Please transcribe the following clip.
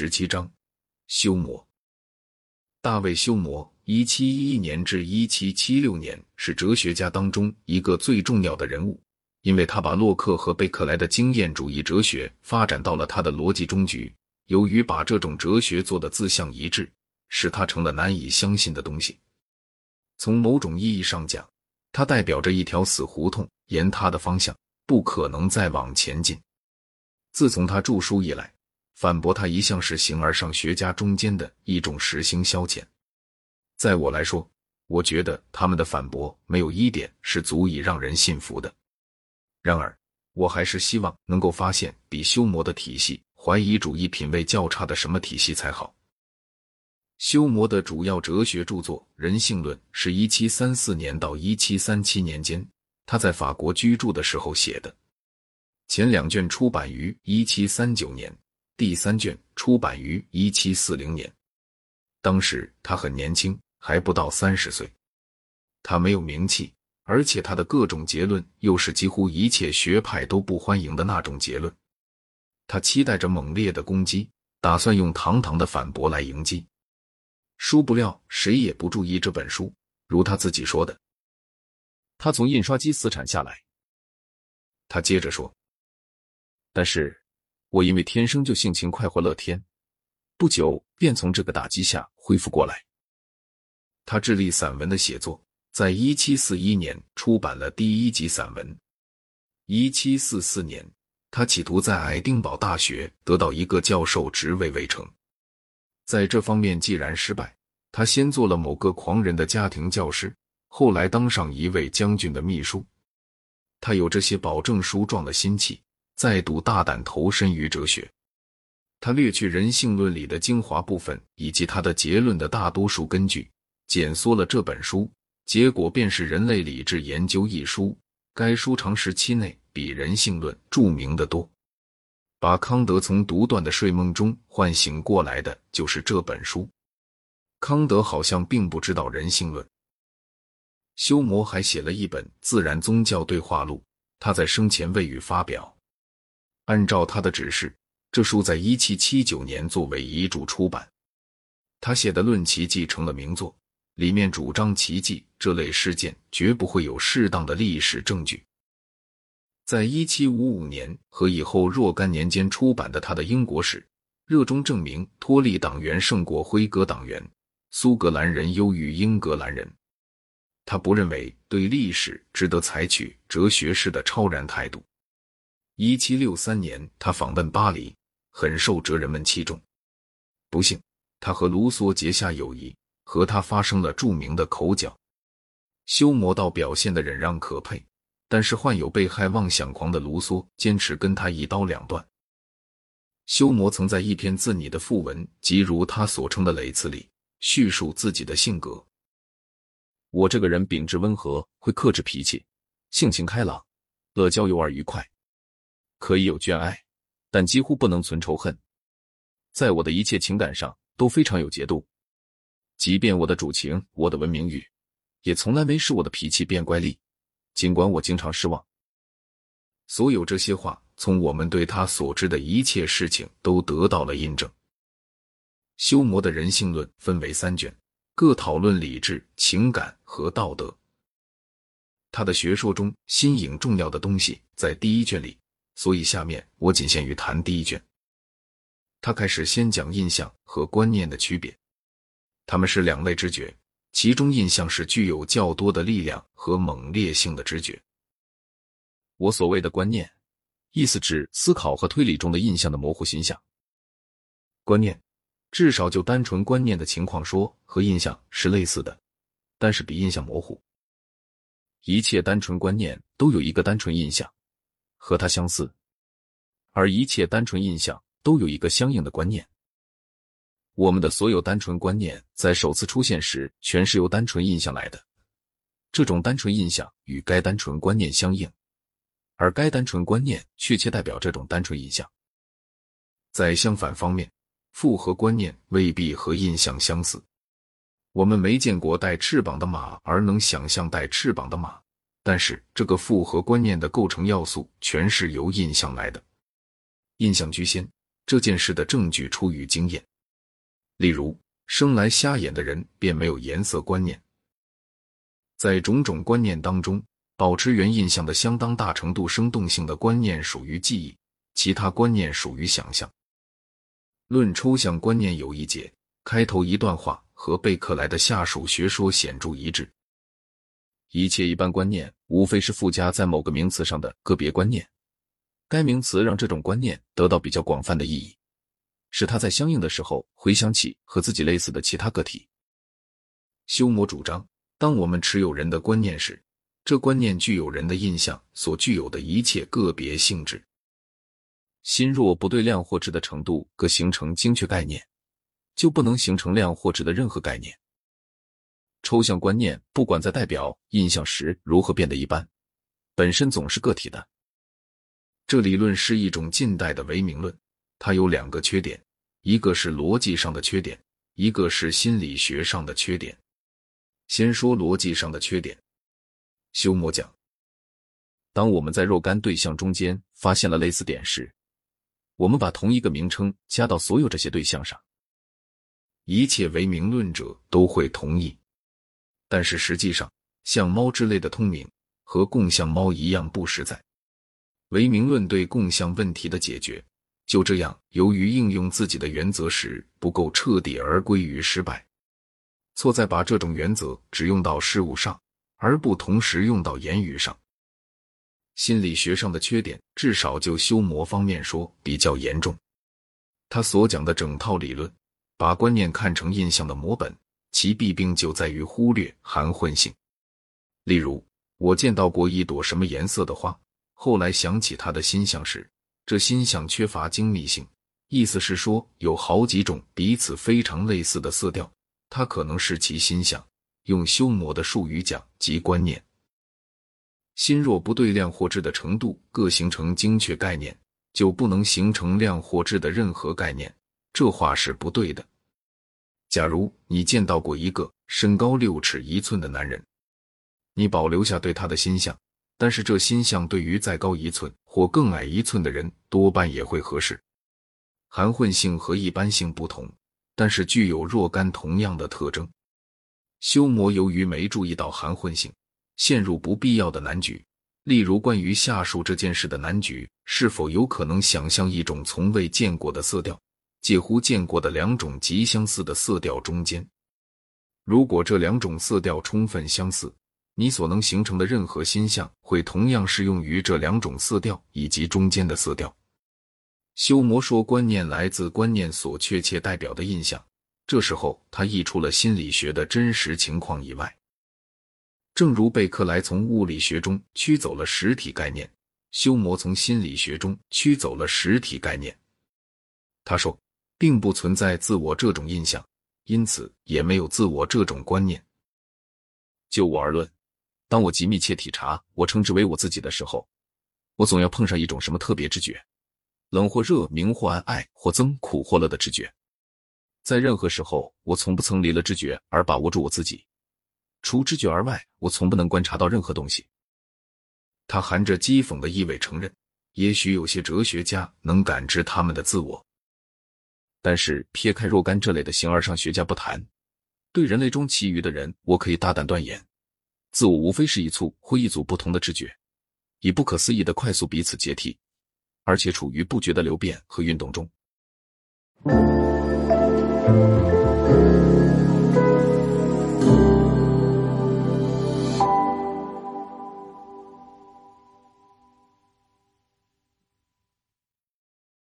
十七章，修魔。大卫·休谟（一七一一年至一七七六年）是哲学家当中一个最重要的人物，因为他把洛克和贝克莱的经验主义哲学发展到了他的逻辑终局。由于把这种哲学做的自相一致，使他成了难以相信的东西。从某种意义上讲，它代表着一条死胡同，沿它的方向不可能再往前进。自从他著书以来，反驳他一向是形而上学家中间的一种实行消遣。在我来说，我觉得他们的反驳没有一点是足以让人信服的。然而，我还是希望能够发现比修谟的体系怀疑主义品味较差的什么体系才好。修谟的主要哲学著作《人性论》是一七三四年到一七三七年间他在法国居住的时候写的。前两卷出版于一七三九年，第三卷出版于一七四零年。当时他很年轻，还不到三十岁。他没有名气，而且他的各种结论又是几乎一切学派都不欢迎的那种结论。他期待着猛烈的攻击，打算用堂堂的反驳来迎击。殊不料，谁也不注意这本书。如他自己说的，他从印刷机死产下来。他接着说。但是，我因为天生就性情快活乐天，不久便从这个打击下恢复过来。他致力散文的写作，在一七四一年出版了第一集散文。一七四四年，他企图在爱丁堡大学得到一个教授职位未成，在这方面既然失败，他先做了某个狂人的家庭教师，后来当上一位将军的秘书。他有这些保证书状的心气。再度大胆投身于哲学，他略去人性论里的精华部分以及他的结论的大多数根据，简缩了这本书，结果便是《人类理智研究》一书。该书长时期内比《人性论》著名的多。把康德从独断的睡梦中唤醒过来的就是这本书。康德好像并不知道《人性论》。休谟还写了一本《自然宗教对话录》，他在生前未予发表。按照他的指示，这书在一七七九年作为遗嘱出版。他写的《论奇迹》成了名作，里面主张奇迹这类事件绝不会有适当的历史证据。在一七五五年和以后若干年间出版的他的英国史，热衷证明托利党员胜过辉格党员，苏格兰人优于英格兰人。他不认为对历史值得采取哲学式的超然态度。一七六三年，他访问巴黎，很受哲人们器重。不幸，他和卢梭结下友谊，和他发生了著名的口角。修谟道表现的忍让可佩，但是患有被害妄想狂的卢梭坚持跟他一刀两断。修谟曾在一篇自拟的赋文，即如他所称的“雷词”里，叙述自己的性格：我这个人秉质温和，会克制脾气，性情开朗，乐交游而愉快。可以有眷爱，但几乎不能存仇恨。在我的一切情感上都非常有节度，即便我的主情、我的文明语，也从来没使我的脾气变怪戾。尽管我经常失望，所有这些话从我们对他所知的一切事情都得到了印证。修谟的人性论分为三卷，各讨论理智、情感和道德。他的学说中新颖重要的东西在第一卷里。所以，下面我仅限于谈第一卷。他开始先讲印象和观念的区别，他们是两类知觉，其中印象是具有较多的力量和猛烈性的知觉。我所谓的观念，意思指思考和推理中的印象的模糊形象。观念，至少就单纯观念的情况说，和印象是类似的，但是比印象模糊。一切单纯观念都有一个单纯印象。和它相似，而一切单纯印象都有一个相应的观念。我们的所有单纯观念在首次出现时，全是由单纯印象来的。这种单纯印象与该单纯观念相应，而该单纯观念确切代表这种单纯印象。在相反方面，复合观念未必和印象相似。我们没见过带翅膀的马，而能想象带翅膀的马。但是，这个复合观念的构成要素全是由印象来的。印象居先，这件事的证据出于经验。例如，生来瞎眼的人便没有颜色观念。在种种观念当中，保持原印象的相当大程度生动性的观念属于记忆，其他观念属于想象。论抽象观念有一节，开头一段话和贝克莱的下属学说显著一致。一切一般观念，无非是附加在某个名词上的个别观念。该名词让这种观念得到比较广泛的意义，使它在相应的时候回想起和自己类似的其他个体。修谟主张，当我们持有人的观念时，这观念具有人的印象所具有的一切个别性质。心若不对量或质的程度各形成精确概念，就不能形成量或质的任何概念。抽象观念不管在代表印象时如何变得一般，本身总是个体的。这理论是一种近代的唯名论，它有两个缺点：一个是逻辑上的缺点，一个是心理学上的缺点。先说逻辑上的缺点。休谟讲，当我们在若干对象中间发现了类似点时，我们把同一个名称加到所有这些对象上，一切唯名论者都会同意。但是实际上，像猫之类的通名和共相猫一样不实在。唯名论对共相问题的解决，就这样由于应用自己的原则时不够彻底而归于失败。错在把这种原则只用到事物上，而不同时用到言语上。心理学上的缺点，至少就修魔方面说比较严重。他所讲的整套理论，把观念看成印象的模本，其弊病就在于忽略含混性。例如，我见到过一朵什么颜色的花，后来想起它的心象时，这心象缺乏精密性，意思是说有好几种彼此非常类似的色调，它可能是其心象。用修魔的术语讲，即观念。心若不对量或质的程度各形成精确概念，就不能形成量或质的任何概念。这话是不对的。假如你见到过一个身高六尺一寸的男人，你保留下对他的心象，但是这心象对于再高一寸或更矮一寸的人多半也会合适。含混性和一般性不同，但是具有若干同样的特征。修魔由于没注意到含混性。陷入不必要的难局，例如关于下述这件事的难局：是否有可能想象一种从未见过的色调，介乎见过的两种极相似的色调中间？如果这两种色调充分相似，你所能形成的任何心象会同样适用于这两种色调以及中间的色调。修魔说，观念来自观念所确切代表的印象。这时候，他溢出了心理学的真实情况以外。正如贝克莱从物理学中驱走了实体概念，修谟从心理学中驱走了实体概念。他说，并不存在自我这种印象，因此也没有自我这种观念。就我而论，当我极密切体察我称之为我自己的时候，我总要碰上一种什么特别知觉，冷或热，明或暗，爱或憎，苦或乐的知觉。在任何时候，我从不曾离了知觉而把握住我自己。除知觉而外，我从不能观察到任何东西。他含着讥讽的意味承认，也许有些哲学家能感知他们的自我，但是撇开若干这类的形而上学家不谈，对人类中其余的人，我可以大胆断言，自我无非是一簇或一组不同的知觉，以不可思议的快速彼此接替，而且处于不绝的流变和运动中。